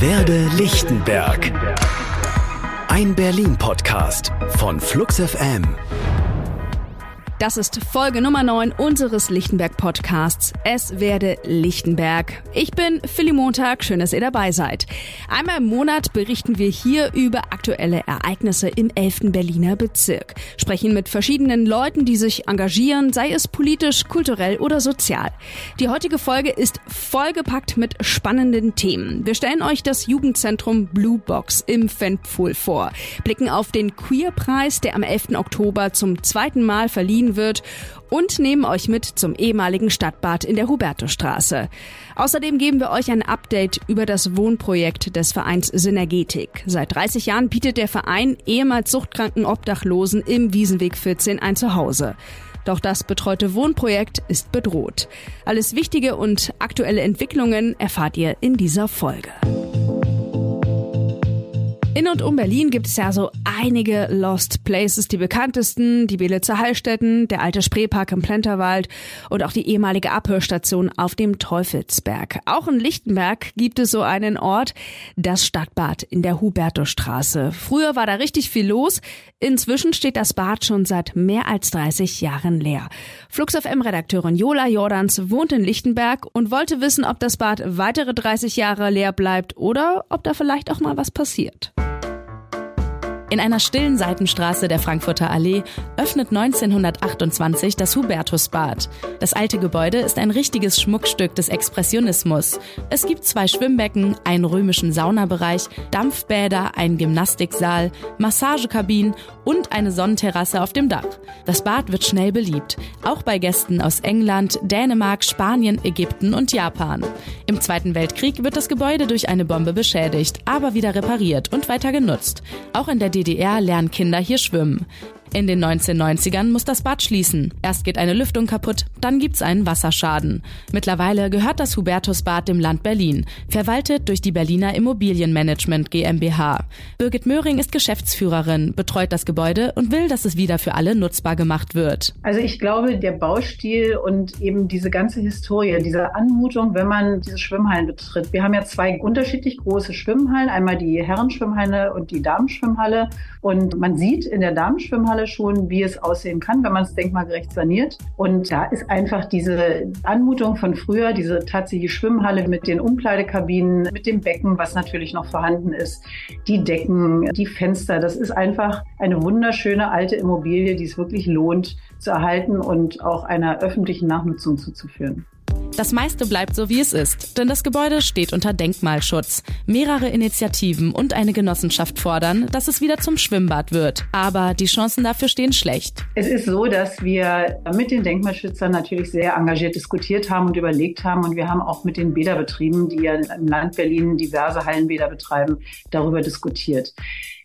Werde Lichtenberg. Ein Berlin-Podcast von Flux FM. Das ist Folge Nummer 9 unseres Lichtenberg-Podcasts. Es werde Lichtenberg. Ich bin Philly Montag, schön, dass ihr dabei seid. Einmal im Monat berichten wir hier über aktuelle Ereignisse im 11. Berliner Bezirk. Sprechen mit verschiedenen Leuten, die sich engagieren, sei es politisch, kulturell oder sozial. Die heutige Folge ist vollgepackt mit spannenden Themen. Wir stellen euch das Jugendzentrum Blue Box im Fenpfuhl vor, blicken auf den Queer-Preis, der am 11. Oktober zum zweiten Mal verliehen wird und nehmen euch mit zum ehemaligen Stadtbad in der Hubertusstraße. Außerdem geben wir euch ein Update über das Wohnprojekt des Vereins Synergetik. Seit 30 Jahren bietet der Verein ehemals suchtkranken Obdachlosen im Wiesenweg 14 ein Zuhause. Doch das betreute Wohnprojekt ist bedroht. Alles Wichtige und aktuelle Entwicklungen erfahrt ihr in dieser Folge. In und um Berlin gibt es ja so einige Lost Places. Die bekanntesten, die Belitzer Heilstätten, der alte Spreepark im Plenterwald und auch die ehemalige Abhörstation auf dem Teufelsberg. Auch in Lichtenberg gibt es so einen Ort, das Stadtbad in der Hubertusstraße. Früher war da richtig viel los. Inzwischen steht das Bad schon seit mehr als 30 Jahren leer. Flux FM-Redakteurin Jola Jordans wohnt in Lichtenberg und wollte wissen, ob das Bad weitere 30 Jahre leer bleibt oder ob da vielleicht auch mal was passiert. In einer stillen Seitenstraße der Frankfurter Allee öffnet 1928 das Hubertusbad. Das alte Gebäude ist ein richtiges Schmuckstück des Expressionismus. Es gibt zwei Schwimmbecken, einen römischen Saunabereich, Dampfbäder, einen Gymnastiksaal, Massagekabinen und eine Sonnenterrasse auf dem Dach. Das Bad wird schnell beliebt, auch bei Gästen aus England, Dänemark, Spanien, Ägypten und Japan. Im Zweiten Weltkrieg wird das Gebäude durch eine Bombe beschädigt, aber wieder repariert und weiter genutzt. Auch in der DDR lernen Kinder hier schwimmen. In den 1990ern muss das Bad schließen. Erst geht eine Lüftung kaputt, dann gibt's einen Wasserschaden. Mittlerweile gehört das Hubertusbad dem Land Berlin, verwaltet durch die Berliner Immobilienmanagement GmbH. Birgit Möhring ist Geschäftsführerin, betreut das Gebäude und will, dass es wieder für alle nutzbar gemacht wird. Also ich glaube, der Baustil und eben diese ganze Historie, diese Anmutung, wenn man diese Schwimmhallen betritt. Wir haben ja zwei unterschiedlich große Schwimmhallen, einmal die Herrenschwimmhalle und die Damenschwimmhalle. Und man sieht in der Damenschwimmhalle Denkmale schon, wie es aussehen kann, wenn man es denkmalgerecht saniert. Und da ist einfach diese Anmutung von früher, diese tatsächliche Schwimmhalle mit den Umkleidekabinen, mit dem Becken, was natürlich noch vorhanden ist, die Decken, die Fenster. Das ist einfach eine wunderschöne alte Immobilie, die es wirklich lohnt zu erhalten und auch einer öffentlichen Nachnutzung zuzuführen. Das meiste bleibt so, wie es ist, denn das Gebäude steht unter Denkmalschutz. Mehrere Initiativen und eine Genossenschaft fordern, dass es wieder zum Schwimmbad wird. Aber die Chancen dafür stehen schlecht. Es ist so, dass wir mit den Denkmalschützern natürlich sehr engagiert diskutiert haben und überlegt haben. Und wir haben auch mit den Bäderbetrieben, die ja im Land Berlin diverse Hallenbäder betreiben, darüber diskutiert.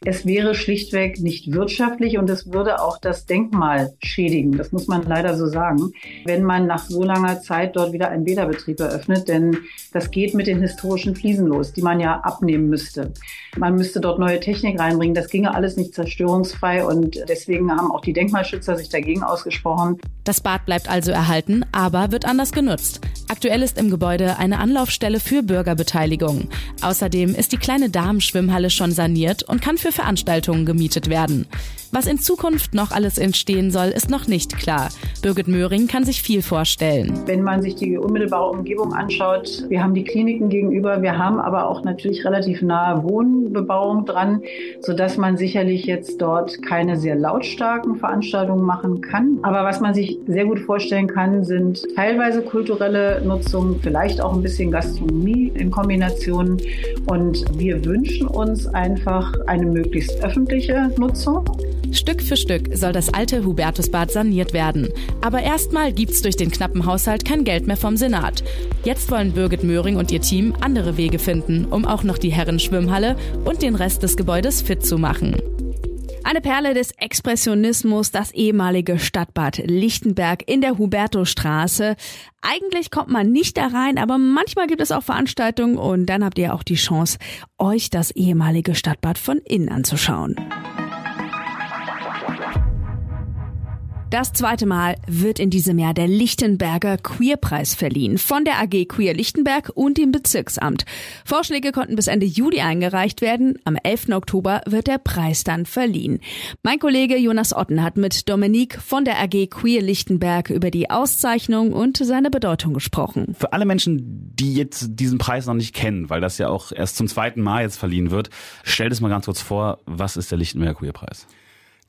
Es wäre schlichtweg nicht wirtschaftlich und es würde auch das Denkmal schädigen. Das muss man leider so sagen, wenn man nach so langer Zeit dort wieder einen Bäderbetrieb eröffnet, denn das geht mit den historischen Fliesen los, die man ja abnehmen müsste. Man müsste dort neue Technik reinbringen. Das ginge alles nicht zerstörungsfrei und deswegen haben auch die Denkmalschützer sich dagegen ausgesprochen. Das Bad bleibt also erhalten, aber wird anders genutzt. Aktuell ist im Gebäude eine Anlaufstelle für Bürgerbeteiligung. Außerdem ist die kleine Damenschwimmhalle schon saniert und kann für Veranstaltungen gemietet werden. Was in Zukunft noch alles entstehen soll, ist noch nicht klar. Birgit Möhring kann sich viel vorstellen. Wenn man sich die unmittelbare Umgebung anschaut, wir haben die Kliniken gegenüber, wir haben aber auch natürlich relativ nahe Wohnbebauung dran, sodass man sicherlich jetzt dort keine sehr lautstarken Veranstaltungen machen kann. Aber was man sich sehr gut vorstellen kann, sind teilweise kulturelle Nutzung, vielleicht auch ein bisschen Gastronomie in Kombination. Und wir wünschen uns einfach eine möglichst öffentliche Nutzung. Stück für Stück soll das alte Hubertusbad saniert werden. Aber erstmal gibt's durch den knappen Haushalt kein Geld mehr vom Senat. Jetzt wollen Birgit Möhring und ihr Team andere Wege finden, um auch noch die Herrenschwimmhalle und den Rest des Gebäudes fit zu machen. Eine Perle des Expressionismus, das ehemalige Stadtbad Lichtenberg in der Hubertusstraße. Eigentlich kommt man nicht da rein, aber manchmal gibt es auch Veranstaltungen und dann habt ihr auch die Chance, euch das ehemalige Stadtbad von innen anzuschauen. Das zweite Mal wird in diesem Jahr der Lichtenberger Queerpreis verliehen von der AG Queer Lichtenberg und dem Bezirksamt. Vorschläge konnten bis Ende Juli eingereicht werden. Am 11. Oktober wird der Preis dann verliehen. Mein Kollege Jonas Otten hat mit Dominique von der AG Queer Lichtenberg über die Auszeichnung und seine Bedeutung gesprochen. Für alle Menschen, die jetzt diesen Preis noch nicht kennen, weil das ja auch erst zum zweiten Mal jetzt verliehen wird, stell es mal ganz kurz vor, was ist der Lichtenberger Queerpreis?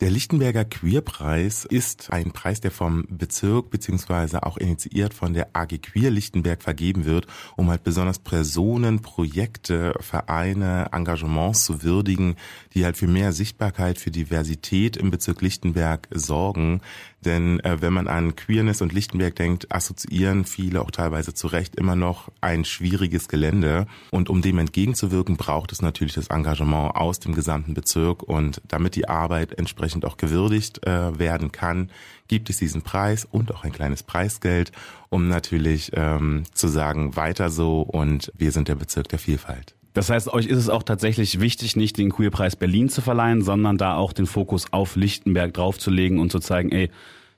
Der Lichtenberger Queerpreis ist ein Preis, der vom Bezirk beziehungsweise auch initiiert von der AG Queer Lichtenberg vergeben wird, um halt besonders Personen, Projekte, Vereine, Engagements zu würdigen, die halt für mehr Sichtbarkeit, für Diversität im Bezirk Lichtenberg sorgen. Denn äh, wenn man an Queerness und Lichtenberg denkt, assoziieren viele auch teilweise zu Recht immer noch ein schwieriges Gelände. Und um dem entgegenzuwirken, braucht es natürlich das Engagement aus dem gesamten Bezirk. Und damit die Arbeit entsprechend auch gewürdigt äh, werden kann, gibt es diesen Preis und auch ein kleines Preisgeld, um natürlich ähm, zu sagen, weiter so und wir sind der Bezirk der Vielfalt. Das heißt, euch ist es auch tatsächlich wichtig, nicht den Queerpreis Berlin zu verleihen, sondern da auch den Fokus auf Lichtenberg draufzulegen und zu zeigen, ey,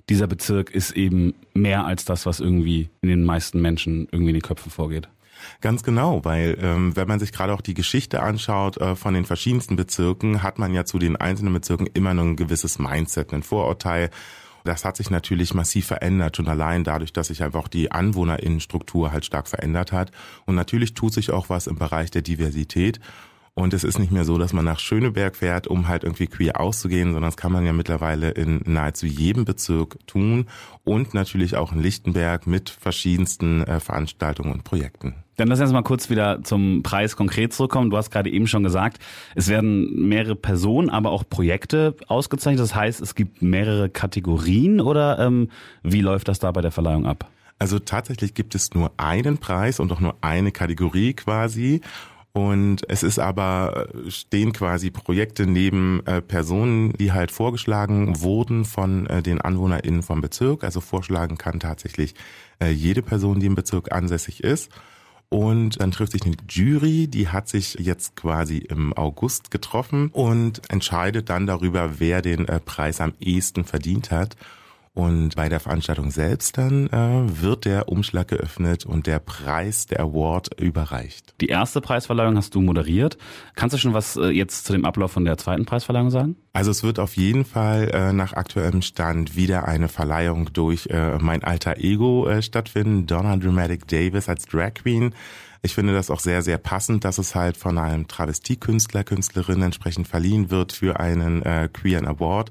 dieser Bezirk ist eben mehr als das, was irgendwie in den meisten Menschen irgendwie in die Köpfe vorgeht. Ganz genau, weil ähm, wenn man sich gerade auch die Geschichte anschaut äh, von den verschiedensten Bezirken, hat man ja zu den einzelnen Bezirken immer nur ein gewisses Mindset, ein Vorurteil. Das hat sich natürlich massiv verändert, schon allein dadurch, dass sich einfach die Anwohnerinnenstruktur halt stark verändert hat. Und natürlich tut sich auch was im Bereich der Diversität. Und es ist nicht mehr so, dass man nach Schöneberg fährt, um halt irgendwie queer auszugehen, sondern das kann man ja mittlerweile in nahezu jedem Bezirk tun und natürlich auch in Lichtenberg mit verschiedensten äh, Veranstaltungen und Projekten. Dann lass uns mal kurz wieder zum Preis konkret zurückkommen. Du hast gerade eben schon gesagt, es werden mehrere Personen, aber auch Projekte ausgezeichnet. Das heißt, es gibt mehrere Kategorien oder ähm, wie läuft das da bei der Verleihung ab? Also tatsächlich gibt es nur einen Preis und auch nur eine Kategorie quasi. Und es ist aber, äh, stehen quasi Projekte neben äh, Personen, die halt vorgeschlagen wurden von äh, den AnwohnerInnen vom Bezirk. Also vorschlagen kann tatsächlich äh, jede Person, die im Bezirk ansässig ist. Und dann trifft sich eine Jury, die hat sich jetzt quasi im August getroffen und entscheidet dann darüber, wer den äh, Preis am ehesten verdient hat. Und bei der Veranstaltung selbst dann äh, wird der Umschlag geöffnet und der Preis, der Award überreicht. Die erste Preisverleihung hast du moderiert. Kannst du schon was äh, jetzt zu dem Ablauf von der zweiten Preisverleihung sagen? Also es wird auf jeden Fall äh, nach aktuellem Stand wieder eine Verleihung durch äh, mein alter Ego äh, stattfinden, Donna Dramatic Davis als Drag Queen. Ich finde das auch sehr, sehr passend, dass es halt von einem Travestiekünstler, Künstlerin entsprechend verliehen wird für einen äh, Queeren Award.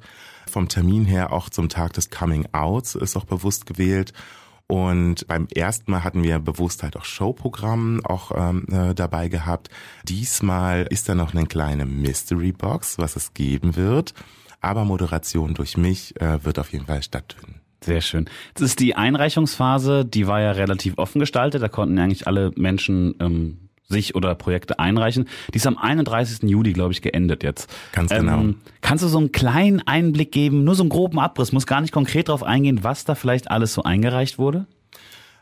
Vom Termin her auch zum Tag des Coming Outs ist auch bewusst gewählt. Und beim ersten Mal hatten wir bewusst halt auch Showprogramm auch ähm, äh, dabei gehabt. Diesmal ist da noch eine kleine Mystery Box, was es geben wird. Aber Moderation durch mich äh, wird auf jeden Fall stattfinden. Sehr schön. Jetzt ist die Einreichungsphase, die war ja relativ offen gestaltet. Da konnten eigentlich alle Menschen ähm, sich oder Projekte einreichen. Die ist am 31. Juli, glaube ich, geendet jetzt. Ganz genau. Ähm, kannst du so einen kleinen Einblick geben, nur so einen groben Abriss, muss gar nicht konkret darauf eingehen, was da vielleicht alles so eingereicht wurde?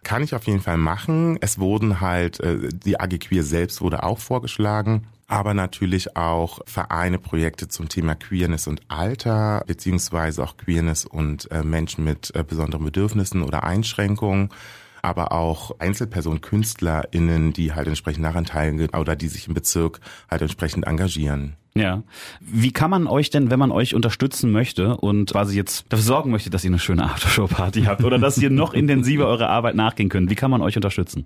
Kann ich auf jeden Fall machen. Es wurden halt, äh, die AG Queer selbst wurde auch vorgeschlagen aber natürlich auch Vereine, Projekte zum Thema Queerness und Alter, beziehungsweise auch Queerness und äh, Menschen mit äh, besonderen Bedürfnissen oder Einschränkungen aber auch Einzelpersonen, KünstlerInnen, die halt entsprechend daran teilnehmen oder die sich im Bezirk halt entsprechend engagieren. Ja. Wie kann man euch denn, wenn man euch unterstützen möchte und quasi jetzt dafür sorgen möchte, dass ihr eine schöne Aftershow-Party habt oder dass ihr noch intensiver eurer Arbeit nachgehen könnt, wie kann man euch unterstützen?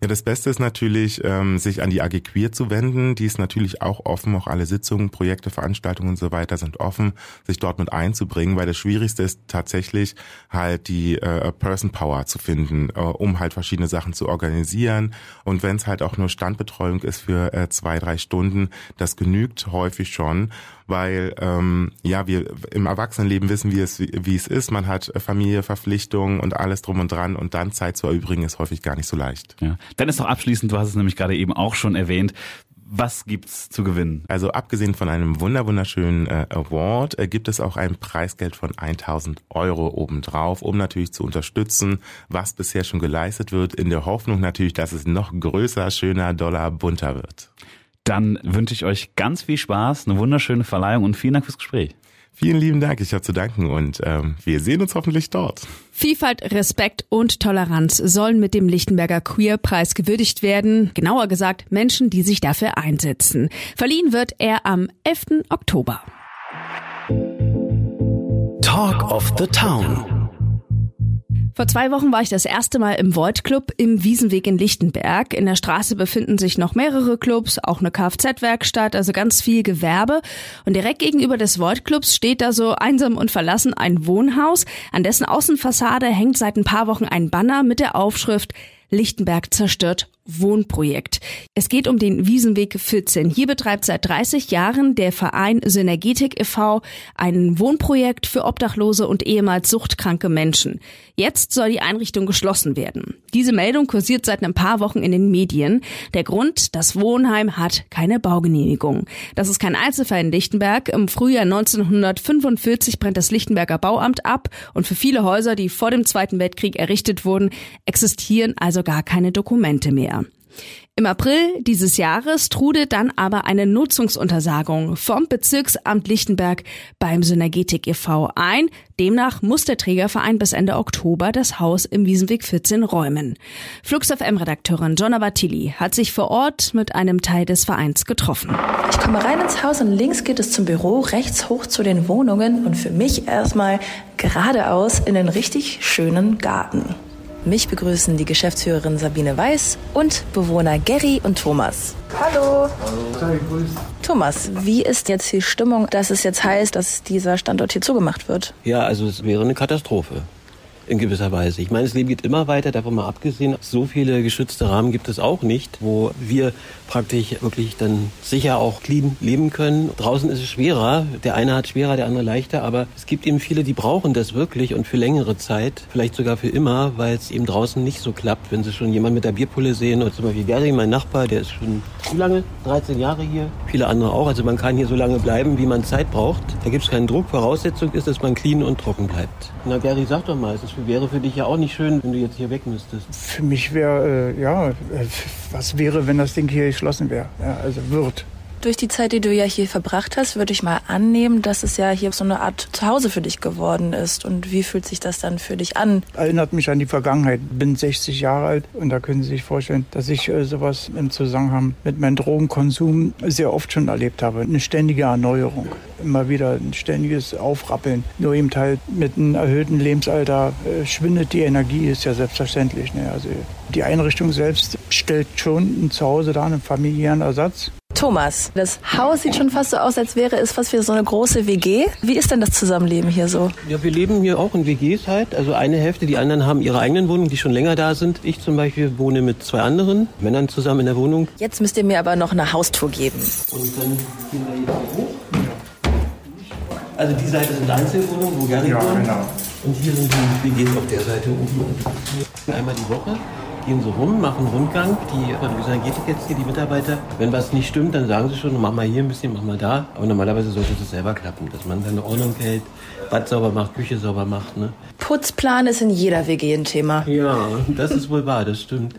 Ja, das Beste ist natürlich, ähm, sich an die AG Queer zu wenden. Die ist natürlich auch offen, auch alle Sitzungen, Projekte, Veranstaltungen und so weiter sind offen, sich dort mit einzubringen, weil das Schwierigste ist tatsächlich halt die äh, Person Power zu finden, äh, um halt verschiedene Sachen zu organisieren. Und wenn es halt auch nur Standbetreuung ist für äh, zwei, drei Stunden, das genügt häufig häufig schon, weil ähm, ja wir im Erwachsenenleben wissen, wie es wie es ist. Man hat Familie, Verpflichtungen und alles drum und dran und dann Zeit zu erübrigen ist häufig gar nicht so leicht. Ja. Dann ist noch abschließend, du hast es nämlich gerade eben auch schon erwähnt. Was gibt's zu gewinnen? Also abgesehen von einem wunder wunderschönen äh, Award äh, gibt es auch ein Preisgeld von 1000 Euro obendrauf, um natürlich zu unterstützen, was bisher schon geleistet wird, in der Hoffnung natürlich, dass es noch größer, schöner, doller, bunter wird. Dann wünsche ich euch ganz viel Spaß, eine wunderschöne Verleihung und vielen Dank fürs Gespräch. Vielen lieben Dank, ich habe zu danken und ähm, wir sehen uns hoffentlich dort. Vielfalt, Respekt und Toleranz sollen mit dem Lichtenberger Queer-Preis gewürdigt werden. Genauer gesagt, Menschen, die sich dafür einsetzen. Verliehen wird er am 11. Oktober. Talk of the Town. Vor zwei Wochen war ich das erste Mal im Void Club im Wiesenweg in Lichtenberg. In der Straße befinden sich noch mehrere Clubs, auch eine Kfz-Werkstatt, also ganz viel Gewerbe. Und direkt gegenüber des Void Clubs steht da so einsam und verlassen ein Wohnhaus. An dessen Außenfassade hängt seit ein paar Wochen ein Banner mit der Aufschrift Lichtenberg zerstört Wohnprojekt. Es geht um den Wiesenweg 14. Hier betreibt seit 30 Jahren der Verein Synergetik e.V. ein Wohnprojekt für Obdachlose und ehemals suchtkranke Menschen. Jetzt soll die Einrichtung geschlossen werden. Diese Meldung kursiert seit ein paar Wochen in den Medien. Der Grund, das Wohnheim hat keine Baugenehmigung. Das ist kein Einzelfall in Lichtenberg. Im Frühjahr 1945 brennt das Lichtenberger Bauamt ab und für viele Häuser, die vor dem Zweiten Weltkrieg errichtet wurden, existieren also gar keine Dokumente mehr. Im April dieses Jahres trude dann aber eine Nutzungsuntersagung vom Bezirksamt Lichtenberg beim Synergetik e.V. ein. Demnach muss der Trägerverein bis Ende Oktober das Haus im Wiesenweg 14 räumen. Flux FM-Redakteurin Jonna Battili hat sich vor Ort mit einem Teil des Vereins getroffen. Ich komme rein ins Haus und links geht es zum Büro, rechts hoch zu den Wohnungen und für mich erstmal geradeaus in den richtig schönen Garten. Mich begrüßen die Geschäftsführerin Sabine Weiß und Bewohner Gary und Thomas. Hallo. Hallo. Thomas, wie ist jetzt die Stimmung, dass es jetzt heißt, dass dieser Standort hier zugemacht wird? Ja, also es wäre eine Katastrophe in gewisser Weise. Ich meine, das Leben geht immer weiter, davon mal abgesehen. So viele geschützte Rahmen gibt es auch nicht, wo wir praktisch wirklich dann sicher auch clean leben können. Draußen ist es schwerer. Der eine hat schwerer, der andere leichter. Aber es gibt eben viele, die brauchen das wirklich und für längere Zeit, vielleicht sogar für immer, weil es eben draußen nicht so klappt. Wenn sie schon jemanden mit der Bierpulle sehen oder zum Beispiel Gary, mein Nachbar, der ist schon wie lange? 13 Jahre hier. Viele andere auch. Also man kann hier so lange bleiben, wie man Zeit braucht. Da gibt es keinen Druck. Voraussetzung ist, dass man clean und trocken bleibt. Na Gary, sag doch mal, es wäre für dich ja auch nicht schön, wenn du jetzt hier weg müsstest. Für mich wäre, äh, ja, äh, was wäre, wenn das Ding hier geschlossen wäre? Ja, also wird. Durch die Zeit, die du ja hier verbracht hast, würde ich mal annehmen, dass es ja hier so eine Art Zuhause für dich geworden ist. Und wie fühlt sich das dann für dich an? Erinnert mich an die Vergangenheit. Bin 60 Jahre alt und da können Sie sich vorstellen, dass ich äh, sowas im Zusammenhang mit meinem Drogenkonsum sehr oft schon erlebt habe. Eine ständige Erneuerung. Immer wieder ein ständiges Aufrappeln. Nur eben halt mit einem erhöhten Lebensalter äh, schwindet die Energie, ist ja selbstverständlich. Ne? Also die Einrichtung selbst stellt schon ein Zuhause dar, einen familiären Ersatz. Thomas, das Haus sieht schon fast so aus, als wäre es fast wie so eine große WG. Wie ist denn das Zusammenleben hier so? Ja, wir leben hier auch in WGs halt. Also eine Hälfte, die anderen haben ihre eigenen Wohnungen, die schon länger da sind. Ich zum Beispiel wohne mit zwei anderen Männern zusammen in der Wohnung. Jetzt müsst ihr mir aber noch eine Haustour geben. Und dann gehen wir jetzt hoch. Also die Seite sind Einzelwohnungen, wo Gary ja. Genau. Und hier sind die WGs auf der Seite oben. Einmal die Woche gehen so rum, machen Rundgang. Die Energetik jetzt hier, die Mitarbeiter, wenn was nicht stimmt, dann sagen sie schon, mach mal hier ein bisschen, mach mal da. Aber normalerweise sollte das selber klappen, dass man seine Ordnung hält, Bad sauber macht, Küche sauber macht. Ne? Putzplan ist in jeder WG ein Thema. Ja, das ist wohl wahr, das stimmt.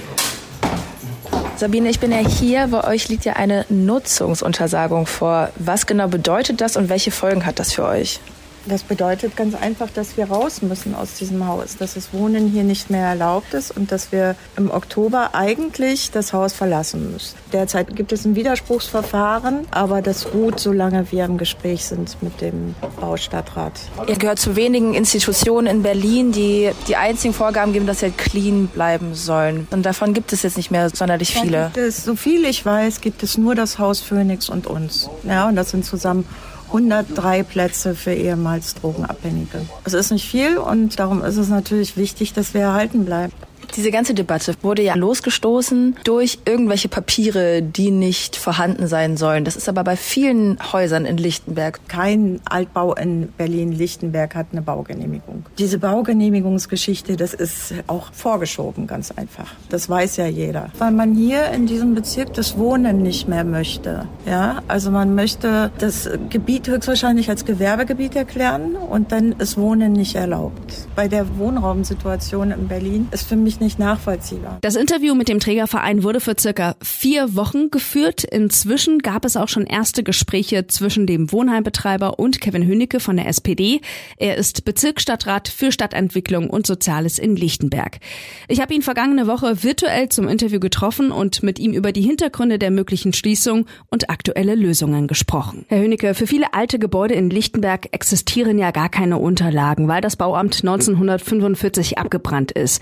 Sabine, ich bin ja hier. Bei euch liegt ja eine Nutzungsuntersagung vor. Was genau bedeutet das und welche Folgen hat das für euch? Das bedeutet ganz einfach, dass wir raus müssen aus diesem Haus, dass das Wohnen hier nicht mehr erlaubt ist und dass wir im Oktober eigentlich das Haus verlassen müssen. Derzeit gibt es ein Widerspruchsverfahren, aber das ruht, solange wir im Gespräch sind mit dem Baustadtrat. Ihr gehört zu wenigen Institutionen in Berlin, die die einzigen Vorgaben geben, dass wir clean bleiben sollen. Und davon gibt es jetzt nicht mehr sonderlich viele. Es, so viel ich weiß, gibt es nur das Haus Phoenix und uns. Ja, und das sind zusammen 103 Plätze für ehemals Drogenabhängige. Es ist nicht viel und darum ist es natürlich wichtig, dass wir erhalten bleiben. Diese ganze Debatte wurde ja losgestoßen durch irgendwelche Papiere, die nicht vorhanden sein sollen. Das ist aber bei vielen Häusern in Lichtenberg. Kein Altbau in Berlin-Lichtenberg hat eine Baugenehmigung. Diese Baugenehmigungsgeschichte, das ist auch vorgeschoben, ganz einfach. Das weiß ja jeder. Weil man hier in diesem Bezirk das Wohnen nicht mehr möchte. Ja, also man möchte das Gebiet höchstwahrscheinlich als Gewerbegebiet erklären und dann ist Wohnen nicht erlaubt. Bei der Wohnraumsituation in Berlin ist für mich nicht nachvollziehbar. Das Interview mit dem Trägerverein wurde für circa vier Wochen geführt. Inzwischen gab es auch schon erste Gespräche zwischen dem Wohnheimbetreiber und Kevin Hünecke von der SPD. Er ist Bezirksstadtrat für Stadtentwicklung und Soziales in Lichtenberg. Ich habe ihn vergangene Woche virtuell zum Interview getroffen und mit ihm über die Hintergründe der möglichen Schließung und aktuelle Lösungen gesprochen. Herr Hünecke, für viele alte Gebäude in Lichtenberg existieren ja gar keine Unterlagen, weil das Bauamt 1945 abgebrannt ist.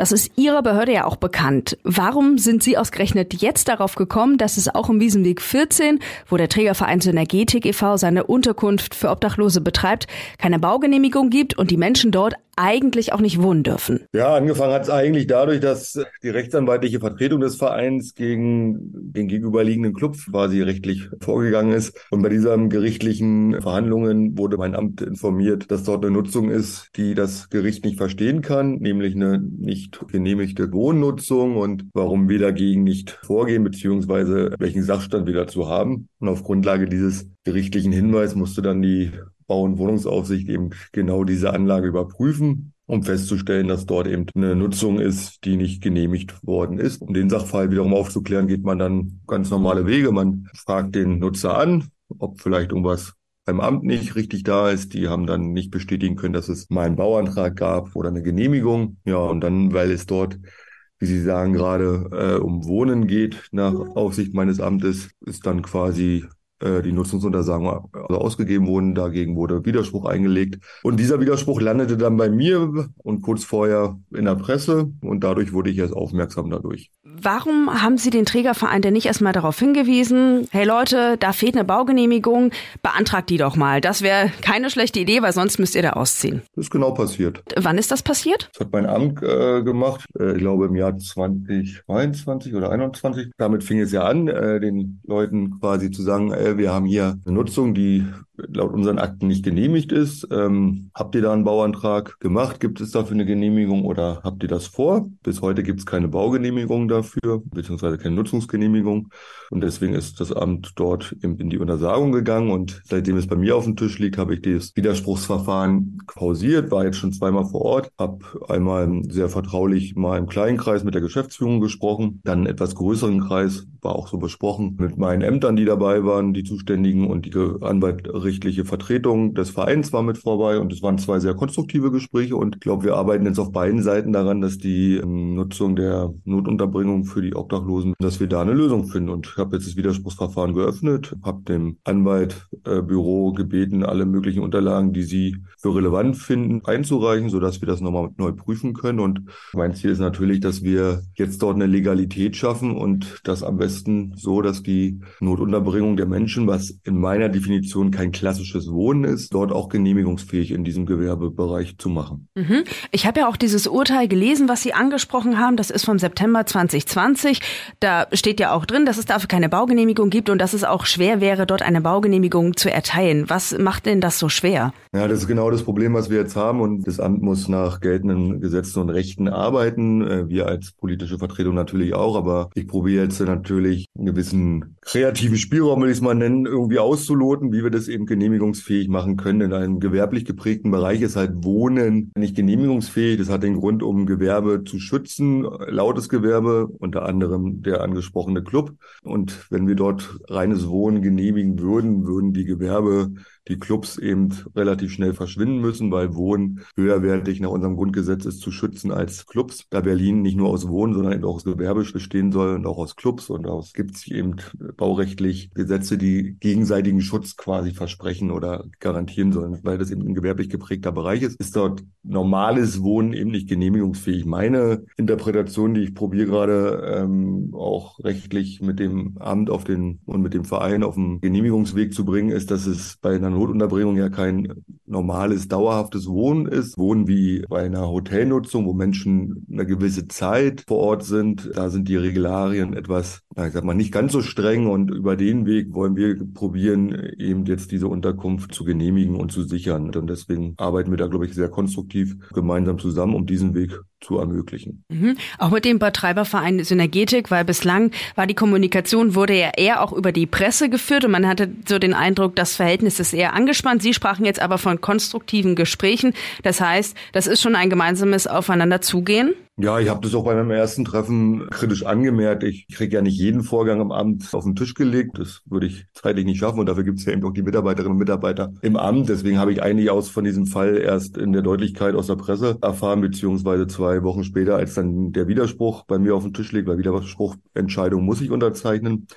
Das ist Ihrer Behörde ja auch bekannt. Warum sind Sie ausgerechnet jetzt darauf gekommen, dass es auch im Wiesenweg 14, wo der Trägerverein Synergetik e.V. seine Unterkunft für Obdachlose betreibt, keine Baugenehmigung gibt und die Menschen dort eigentlich auch nicht wohnen dürfen? Ja, angefangen hat es eigentlich dadurch, dass die rechtsanwaltliche Vertretung des Vereins gegen den gegenüberliegenden Club quasi rechtlich vorgegangen ist. Und bei diesen gerichtlichen Verhandlungen wurde mein Amt informiert, dass dort eine Nutzung ist, die das Gericht nicht verstehen kann, nämlich eine nicht genehmigte Wohnnutzung und warum wir dagegen nicht vorgehen, beziehungsweise welchen Sachstand wir dazu haben. Und auf Grundlage dieses gerichtlichen Hinweis musste dann die Bau- und Wohnungsaufsicht eben genau diese Anlage überprüfen, um festzustellen, dass dort eben eine Nutzung ist, die nicht genehmigt worden ist. Um den Sachfall wiederum aufzuklären, geht man dann ganz normale Wege. Man fragt den Nutzer an, ob vielleicht irgendwas beim Amt nicht richtig da ist. Die haben dann nicht bestätigen können, dass es mal einen Bauantrag gab oder eine Genehmigung. Ja, und dann, weil es dort wie Sie sagen, gerade äh, um Wohnen geht nach Aufsicht meines Amtes, ist dann quasi die Nutzungsuntersagung ausgegeben wurden. Dagegen wurde Widerspruch eingelegt. Und dieser Widerspruch landete dann bei mir und kurz vorher in der Presse. Und dadurch wurde ich erst aufmerksam dadurch. Warum haben Sie den Trägerverein denn nicht erstmal darauf hingewiesen, hey Leute, da fehlt eine Baugenehmigung, beantragt die doch mal. Das wäre keine schlechte Idee, weil sonst müsst ihr da ausziehen. Das ist genau passiert. Wann ist das passiert? Das hat mein Amt äh, gemacht, äh, ich glaube im Jahr 2022 oder 2021. Damit fing es ja an, äh, den Leuten quasi zu sagen, äh, wir haben hier eine Nutzung, die laut unseren Akten nicht genehmigt ist. Ähm, habt ihr da einen Bauantrag gemacht? Gibt es dafür eine Genehmigung oder habt ihr das vor? Bis heute gibt es keine Baugenehmigung dafür, beziehungsweise keine Nutzungsgenehmigung. Und deswegen ist das Amt dort in die Untersagung gegangen. Und seitdem es bei mir auf dem Tisch liegt, habe ich das Widerspruchsverfahren pausiert, war jetzt schon zweimal vor Ort, habe einmal sehr vertraulich mal im kleinen Kreis mit der Geschäftsführung gesprochen, dann etwas größeren Kreis, war auch so besprochen, mit meinen Ämtern, die dabei waren, die Zuständigen und die anwaltrichtliche Vertretung des Vereins war mit vorbei. Und es waren zwei sehr konstruktive Gespräche. Und ich glaube, wir arbeiten jetzt auf beiden Seiten daran, dass die ähm, Nutzung der Notunterbringung für die Obdachlosen, dass wir da eine Lösung finden. Und habe jetzt das Widerspruchsverfahren geöffnet, habe dem Anwaltbüro äh, gebeten, alle möglichen Unterlagen, die sie für relevant finden, einzureichen, sodass wir das nochmal neu prüfen können. Und mein Ziel ist natürlich, dass wir jetzt dort eine Legalität schaffen und das am besten so, dass die Notunterbringung der Menschen, was in meiner Definition kein klassisches Wohnen ist, dort auch genehmigungsfähig in diesem Gewerbebereich zu machen. Mhm. Ich habe ja auch dieses Urteil gelesen, was Sie angesprochen haben. Das ist vom September 2020. Da steht ja auch drin, dass es dafür keine Baugenehmigung gibt und dass es auch schwer wäre, dort eine Baugenehmigung zu erteilen. Was macht denn das so schwer? Ja, das ist genau das Problem, was wir jetzt haben. Und das Amt muss nach geltenden Gesetzen und Rechten arbeiten. Äh, wir als politische Vertretung natürlich auch. Aber ich probiere jetzt natürlich einen gewissen kreativen Spielraum, will ich es mal nennen, irgendwie auszuloten, wie wir das eben genehmigungsfähig machen können. In einem gewerblich geprägten Bereich ist halt Wohnen nicht genehmigungsfähig. Das hat den Grund, um Gewerbe zu schützen, lautes Gewerbe, unter anderem der angesprochene Club. Und wenn wir dort reines Wohnen genehmigen würden, würden die Gewerbe die Clubs eben relativ schnell verschwinden müssen, weil Wohnen höherwertig nach unserem Grundgesetz ist zu schützen als Clubs. Da Berlin nicht nur aus Wohnen, sondern eben auch aus Gewerbe bestehen soll und auch aus Clubs und aus gibt es eben baurechtlich Gesetze, die gegenseitigen Schutz quasi versprechen oder garantieren sollen, weil das eben ein gewerblich geprägter Bereich ist, ist dort normales Wohnen eben nicht genehmigungsfähig. Meine Interpretation, die ich probiere gerade ähm, auch rechtlich mit dem Amt auf den und mit dem Verein auf den Genehmigungsweg zu bringen, ist, dass es bei einer Notunterbringung ja kein normales, dauerhaftes Wohnen ist. Wohnen wie bei einer Hotelnutzung, wo Menschen eine gewisse Zeit vor Ort sind. Da sind die Regularien etwas, ich sag mal, nicht ganz so streng und über den Weg wollen wir probieren, eben jetzt diese Unterkunft zu genehmigen und zu sichern. Und deswegen arbeiten wir da, glaube ich, sehr konstruktiv gemeinsam zusammen, um diesen Weg zu ermöglichen. Mhm. Auch mit dem Betreiberverein Synergetik, weil bislang war die Kommunikation, wurde ja eher auch über die Presse geführt und man hatte so den Eindruck, das Verhältnis ist eher angespannt. Sie sprachen jetzt aber von konstruktiven Gesprächen. Das heißt, das ist schon ein gemeinsames Aufeinanderzugehen? Ja, ich habe das auch bei meinem ersten Treffen kritisch angemerkt. Ich kriege ja nicht jeden Vorgang im Amt auf den Tisch gelegt. Das würde ich zeitlich nicht schaffen und dafür gibt es ja eben auch die Mitarbeiterinnen und Mitarbeiter im Amt. Deswegen habe ich eigentlich aus von diesem Fall erst in der Deutlichkeit aus der Presse erfahren, beziehungsweise zwei Wochen später, als dann der Widerspruch bei mir auf den Tisch liegt, weil Widerspruchentscheidung muss ich unterzeichnen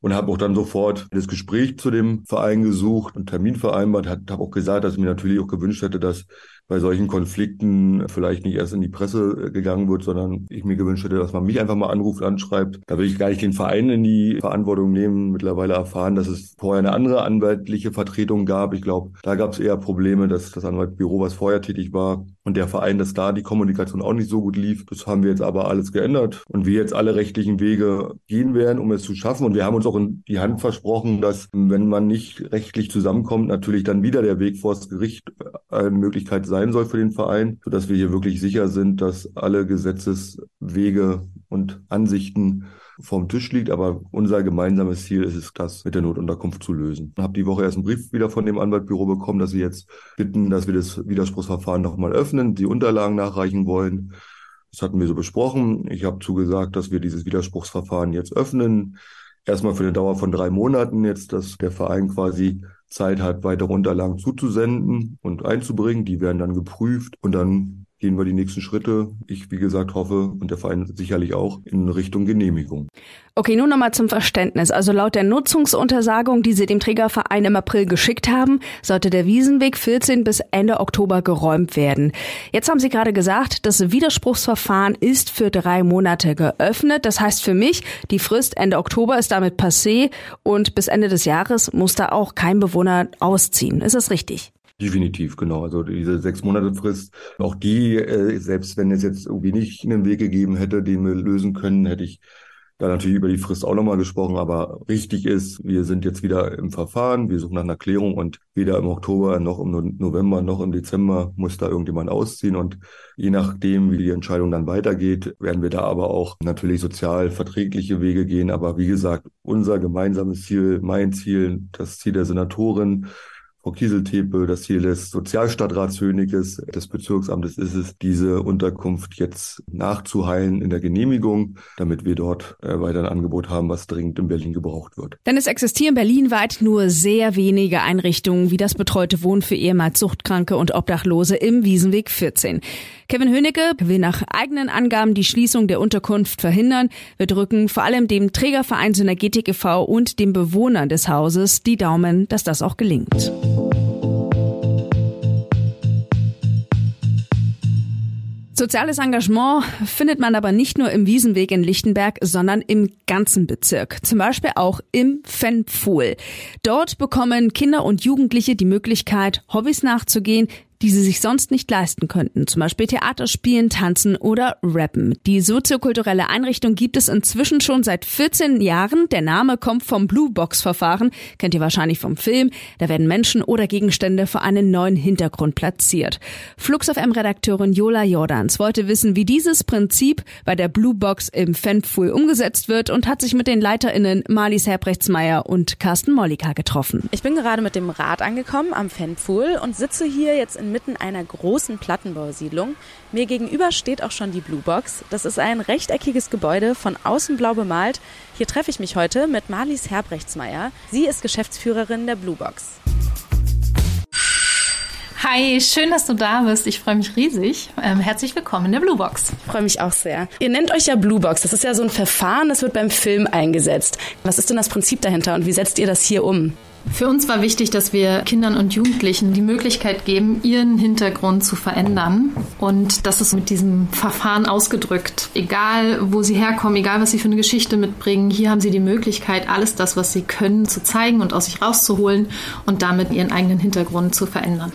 und habe auch dann sofort das Gespräch zu dem Verein gesucht und Termin vereinbart, habe auch gesagt, dass ich mir natürlich auch gewünscht hätte, dass bei solchen Konflikten vielleicht nicht erst in die Presse äh, gegangen wird, sondern ich mir gewünscht hätte, dass man mich einfach mal anruft, anschreibt. Da will ich gar nicht den Verein in die Verantwortung nehmen. Mittlerweile erfahren, dass es vorher eine andere anwaltliche Vertretung gab. Ich glaube, da gab es eher Probleme, dass das Anwaltbüro, was vorher tätig war, und der Verein, dass da die Kommunikation auch nicht so gut lief. Das haben wir jetzt aber alles geändert und wir jetzt alle rechtlichen Wege gehen werden, um es zu schaffen. Und wir haben uns auch in die Hand versprochen, dass wenn man nicht rechtlich zusammenkommt, natürlich dann wieder der Weg vor das Gericht eine Möglichkeit sein sein soll für den Verein, sodass wir hier wirklich sicher sind, dass alle Gesetzeswege und Ansichten vom Tisch liegt, aber unser gemeinsames Ziel ist es, das mit der Notunterkunft zu lösen. Ich habe die Woche erst einen Brief wieder von dem Anwaltbüro bekommen, dass sie jetzt bitten, dass wir das Widerspruchsverfahren nochmal öffnen, die Unterlagen nachreichen wollen. Das hatten wir so besprochen. Ich habe zugesagt, dass wir dieses Widerspruchsverfahren jetzt öffnen. Erstmal für eine Dauer von drei Monaten jetzt, dass der Verein quasi Zeit hat, weitere Unterlagen zuzusenden und einzubringen. Die werden dann geprüft und dann gehen wir die nächsten Schritte. Ich, wie gesagt, hoffe und der Verein sicherlich auch in Richtung Genehmigung. Okay, nun nochmal zum Verständnis. Also laut der Nutzungsuntersagung, die Sie dem Trägerverein im April geschickt haben, sollte der Wiesenweg 14 bis Ende Oktober geräumt werden. Jetzt haben Sie gerade gesagt, das Widerspruchsverfahren ist für drei Monate geöffnet. Das heißt für mich, die Frist Ende Oktober ist damit passé und bis Ende des Jahres muss da auch kein Bewohner ausziehen. Ist das richtig? Definitiv, genau. Also diese sechs Monate Frist, auch die, äh, selbst wenn es jetzt irgendwie nicht einen Weg gegeben hätte, den wir lösen können, hätte ich da natürlich über die Frist auch nochmal gesprochen. Aber richtig ist, wir sind jetzt wieder im Verfahren, wir suchen nach einer Klärung und weder im Oktober noch im November noch im Dezember muss da irgendjemand ausziehen. Und je nachdem, wie die Entscheidung dann weitergeht, werden wir da aber auch natürlich sozial verträgliche Wege gehen. Aber wie gesagt, unser gemeinsames Ziel, mein Ziel, das Ziel der Senatorin, Frau Kieseltepe, das Ziel des Sozialstadtrats Höniges, des Bezirksamtes ist es, diese Unterkunft jetzt nachzuheilen in der Genehmigung, damit wir dort äh, weiter ein Angebot haben, was dringend in Berlin gebraucht wird. Denn es existieren berlinweit nur sehr wenige Einrichtungen wie das betreute Wohnen für ehemals Suchtkranke und Obdachlose im Wiesenweg 14. Kevin Hönicke will nach eigenen Angaben die Schließung der Unterkunft verhindern. Wir drücken vor allem dem Trägerverein Synergetik e.V. und den Bewohnern des Hauses die Daumen, dass das auch gelingt. Soziales Engagement findet man aber nicht nur im Wiesenweg in Lichtenberg, sondern im ganzen Bezirk. Zum Beispiel auch im Fenpfuhl. Dort bekommen Kinder und Jugendliche die Möglichkeit, Hobbys nachzugehen, die sie sich sonst nicht leisten könnten, zum Beispiel Theater spielen, tanzen oder rappen. Die soziokulturelle Einrichtung gibt es inzwischen schon seit 14 Jahren. Der Name kommt vom Blue Box Verfahren, kennt ihr wahrscheinlich vom Film. Da werden Menschen oder Gegenstände vor einen neuen Hintergrund platziert. Flux of M Redakteurin Jola Jordans wollte wissen, wie dieses Prinzip bei der Blue Box im Fanpool umgesetzt wird und hat sich mit den LeiterInnen Marlies Herbrechtsmeier und Carsten Mollika getroffen. Ich bin gerade mit dem Rad angekommen am Fanpool und sitze hier jetzt in inmitten einer großen Plattenbausiedlung. Mir gegenüber steht auch schon die Blue Box. Das ist ein rechteckiges Gebäude, von außen blau bemalt. Hier treffe ich mich heute mit Marlies Herbrechtsmeier. Sie ist Geschäftsführerin der Blue Box. Hi, schön, dass du da bist. Ich freue mich riesig. Ähm, herzlich willkommen in der Blue Box. Ich freue mich auch sehr. Ihr nennt euch ja Blue Box. Das ist ja so ein Verfahren, das wird beim Film eingesetzt. Was ist denn das Prinzip dahinter und wie setzt ihr das hier um? Für uns war wichtig, dass wir Kindern und Jugendlichen die Möglichkeit geben, ihren Hintergrund zu verändern. Und das ist mit diesem Verfahren ausgedrückt. Egal, wo sie herkommen, egal, was sie für eine Geschichte mitbringen, hier haben sie die Möglichkeit, alles das, was sie können, zu zeigen und aus sich rauszuholen und damit ihren eigenen Hintergrund zu verändern.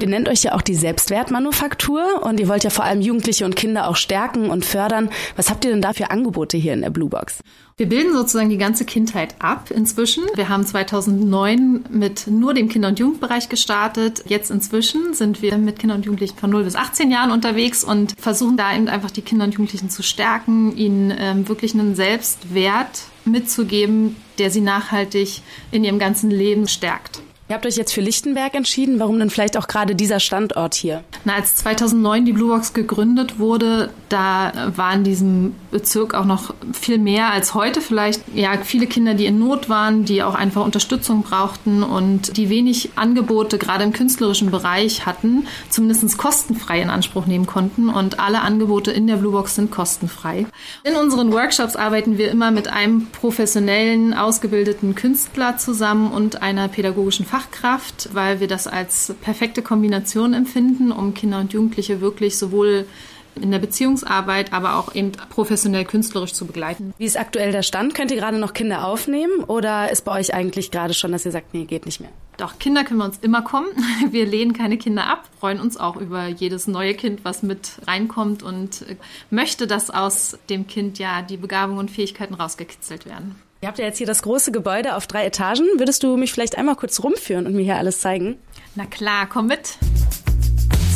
Ihr nennt euch ja auch die Selbstwertmanufaktur und ihr wollt ja vor allem Jugendliche und Kinder auch stärken und fördern. Was habt ihr denn da für Angebote hier in der Blue Box? Wir bilden sozusagen die ganze Kindheit ab inzwischen. Wir haben 2009 mit nur dem Kinder- und Jugendbereich gestartet. Jetzt inzwischen sind wir mit Kindern und Jugendlichen von 0 bis 18 Jahren unterwegs und versuchen da eben einfach die Kinder und Jugendlichen zu stärken, ihnen ähm, wirklich einen Selbstwert mitzugeben, der sie nachhaltig in ihrem ganzen Leben stärkt. Ihr habt euch jetzt für Lichtenberg entschieden. Warum denn vielleicht auch gerade dieser Standort hier? Na, als 2009 die Blue Box gegründet wurde, da war in diesem Bezirk auch noch viel mehr als heute. Vielleicht ja viele Kinder, die in Not waren, die auch einfach Unterstützung brauchten und die wenig Angebote gerade im künstlerischen Bereich hatten, zumindest kostenfrei in Anspruch nehmen konnten. Und alle Angebote in der Blue Box sind kostenfrei. In unseren Workshops arbeiten wir immer mit einem professionellen, ausgebildeten Künstler zusammen und einer pädagogischen Fach Fachkraft, weil wir das als perfekte Kombination empfinden, um Kinder und Jugendliche wirklich sowohl in der Beziehungsarbeit, aber auch eben professionell künstlerisch zu begleiten. Wie ist aktuell der Stand? Könnt ihr gerade noch Kinder aufnehmen oder ist bei euch eigentlich gerade schon, dass ihr sagt, nee, geht nicht mehr? Doch, Kinder können wir uns immer kommen. Wir lehnen keine Kinder ab, freuen uns auch über jedes neue Kind, was mit reinkommt und möchte, dass aus dem Kind ja die Begabungen und Fähigkeiten rausgekitzelt werden. Ihr habt ja jetzt hier das große Gebäude auf drei Etagen. Würdest du mich vielleicht einmal kurz rumführen und mir hier alles zeigen? Na klar, komm mit.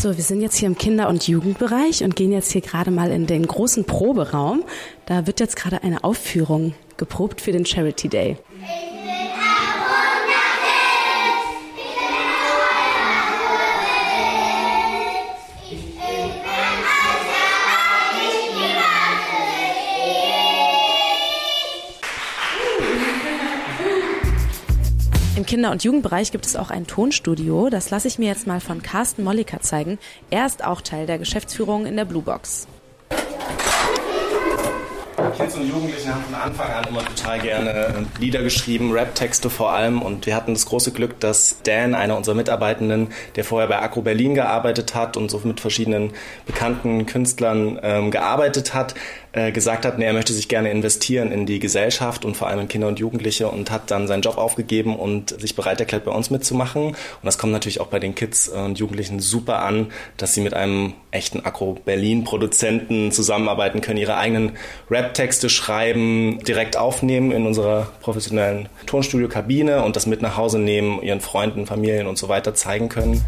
So, wir sind jetzt hier im Kinder- und Jugendbereich und gehen jetzt hier gerade mal in den großen Proberaum. Da wird jetzt gerade eine Aufführung geprobt für den Charity Day. Im Kinder- und Jugendbereich gibt es auch ein Tonstudio. Das lasse ich mir jetzt mal von Carsten Molliker zeigen. Er ist auch Teil der Geschäftsführung in der Blue Box. Kids und Jugendliche haben von Anfang an immer total gerne äh, Lieder geschrieben, Rap-Texte vor allem. Und wir hatten das große Glück, dass Dan, einer unserer Mitarbeitenden, der vorher bei Agro Berlin gearbeitet hat und so mit verschiedenen bekannten Künstlern ähm, gearbeitet hat, äh, gesagt hat, nee, er möchte sich gerne investieren in die Gesellschaft und vor allem in Kinder und Jugendliche und hat dann seinen Job aufgegeben und sich bereit erklärt, bei uns mitzumachen. Und das kommt natürlich auch bei den Kids und Jugendlichen super an, dass sie mit einem echten Agro Berlin Produzenten zusammenarbeiten können, ihre eigenen Rap-Texte schreiben, direkt aufnehmen in unserer professionellen Tonstudio-Kabine und das mit nach Hause nehmen, ihren Freunden, Familien und so weiter zeigen können.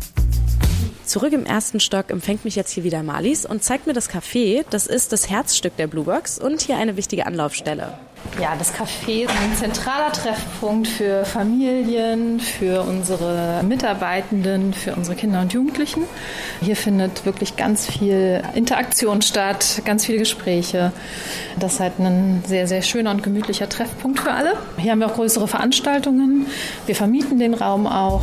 Zurück im ersten Stock empfängt mich jetzt hier wieder Marlies und zeigt mir das Café. Das ist das Herzstück der Blue Box und hier eine wichtige Anlaufstelle. Ja, das Café ist ein zentraler Treffpunkt für Familien, für unsere Mitarbeitenden, für unsere Kinder und Jugendlichen. Hier findet wirklich ganz viel Interaktion statt, ganz viele Gespräche. Das ist halt ein sehr, sehr schöner und gemütlicher Treffpunkt für alle. Hier haben wir auch größere Veranstaltungen. Wir vermieten den Raum auch.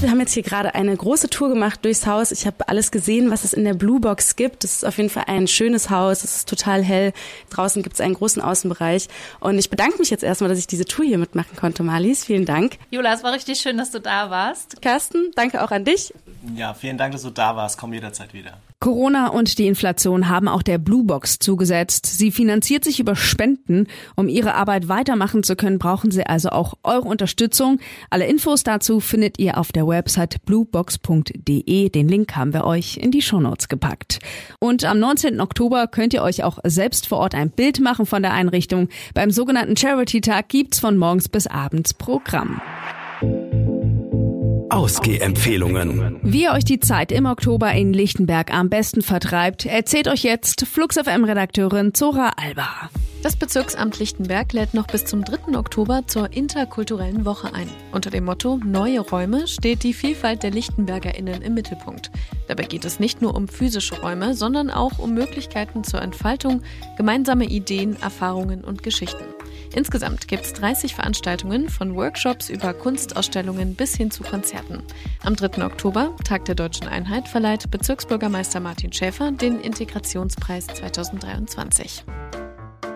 Wir haben jetzt hier gerade eine große Tour gemacht durchs Haus. Ich habe alles gesehen, was es in der Blue Box gibt. Es ist auf jeden Fall ein schönes Haus. Es ist total hell. Draußen gibt es einen großen Außenbereich. Und ich bedanke mich jetzt erstmal, dass ich diese Tour hier mitmachen konnte, Marlies. Vielen Dank. Jula, es war richtig schön, dass du da warst. Carsten, danke auch an dich. Ja, vielen Dank, dass du da warst. Komm jederzeit wieder. Corona und die Inflation haben auch der Blue Box zugesetzt. Sie finanziert sich über Spenden. Um ihre Arbeit weitermachen zu können, brauchen sie also auch eure Unterstützung. Alle Infos dazu findet ihr auf der Website bluebox.de. Den Link haben wir euch in die Shownotes gepackt. Und am 19. Oktober könnt ihr euch auch selbst vor Ort ein Bild machen von der Einrichtung. Beim sogenannten Charity Tag gibt's von morgens bis abends Programm. Ausgehempfehlungen. Wie ihr euch die Zeit im Oktober in Lichtenberg am besten vertreibt, erzählt euch jetzt Flux FM Redakteurin Zora Alba. Das Bezirksamt Lichtenberg lädt noch bis zum 3. Oktober zur interkulturellen Woche ein. Unter dem Motto Neue Räume steht die Vielfalt der LichtenbergerInnen im Mittelpunkt. Dabei geht es nicht nur um physische Räume, sondern auch um Möglichkeiten zur Entfaltung, gemeinsame Ideen, Erfahrungen und Geschichten. Insgesamt gibt es 30 Veranstaltungen von Workshops über Kunstausstellungen bis hin zu Konzerten. Am 3. Oktober, Tag der Deutschen Einheit, verleiht Bezirksbürgermeister Martin Schäfer den Integrationspreis 2023.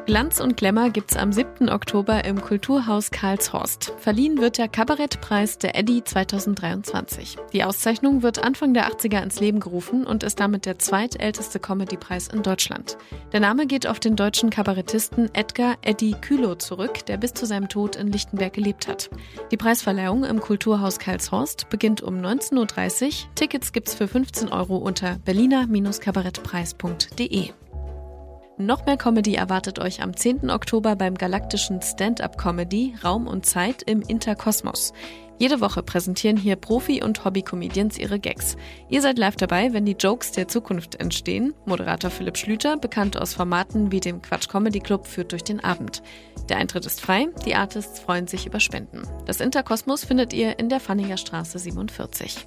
Glanz und Glamour gibt's am 7. Oktober im Kulturhaus Karlshorst. Verliehen wird der Kabarettpreis der Eddy 2023. Die Auszeichnung wird Anfang der 80er ins Leben gerufen und ist damit der zweitälteste Comedypreis in Deutschland. Der Name geht auf den deutschen Kabarettisten Edgar Eddy Kühlow zurück, der bis zu seinem Tod in Lichtenberg gelebt hat. Die Preisverleihung im Kulturhaus Karlshorst beginnt um 19.30 Uhr. Tickets gibt's für 15 Euro unter berliner-kabarettpreis.de. Noch mehr Comedy erwartet euch am 10. Oktober beim galaktischen Stand-up Comedy Raum und Zeit im Interkosmos. Jede Woche präsentieren hier Profi- und Hobby-Comedians ihre Gags. Ihr seid live dabei, wenn die Jokes der Zukunft entstehen. Moderator Philipp Schlüter, bekannt aus Formaten wie dem Quatsch Comedy Club, führt durch den Abend. Der Eintritt ist frei, die Artists freuen sich über Spenden. Das Interkosmos findet ihr in der Fanninger Straße 47.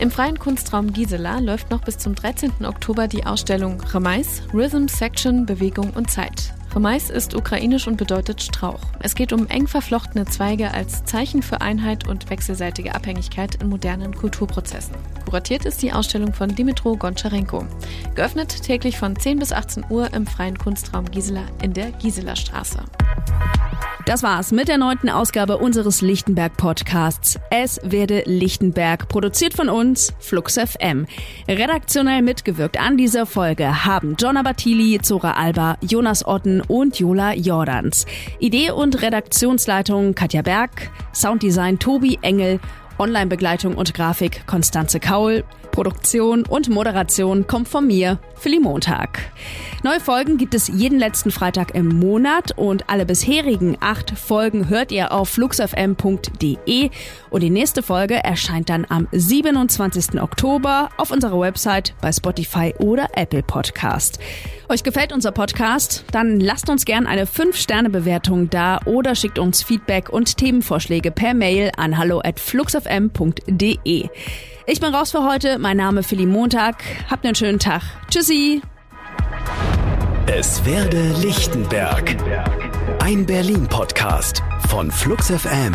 Im freien Kunstraum Gisela läuft noch bis zum 13. Oktober die Ausstellung Remais, Rhythm, Section, Bewegung und Zeit. Remais ist ukrainisch und bedeutet Strauch. Es geht um eng verflochtene Zweige als Zeichen für Einheit und wechselseitige Abhängigkeit in modernen Kulturprozessen. Kuratiert ist die Ausstellung von Dimitro Goncharenko. Geöffnet täglich von 10 bis 18 Uhr im freien Kunstraum Gisela in der Gisela Straße. Das war's mit der neunten Ausgabe unseres Lichtenberg Podcasts. Es werde Lichtenberg, produziert von uns, Flux FM. Redaktionell mitgewirkt an dieser Folge haben John Abatili, Zora Alba, Jonas Otten und Jola Jordans. Idee und Redaktionsleitung Katja Berg, Sounddesign Tobi Engel Online-Begleitung und Grafik Konstanze Kaul. Produktion und Moderation kommt von mir, Philly Montag. Neue Folgen gibt es jeden letzten Freitag im Monat und alle bisherigen acht Folgen hört ihr auf fluxfm.de und die nächste Folge erscheint dann am 27. Oktober auf unserer Website bei Spotify oder Apple Podcast. Euch gefällt unser Podcast? Dann lasst uns gern eine 5-Sterne-Bewertung da oder schickt uns Feedback und Themenvorschläge per Mail an hallo at fluxfm.de. Ich bin raus für heute. Mein Name ist Philly Montag. Habt einen schönen Tag. Tschüssi. Es werde Lichtenberg. Ein Berlin-Podcast von Flux FM.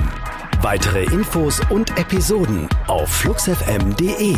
Weitere Infos und Episoden auf fluxfm.de.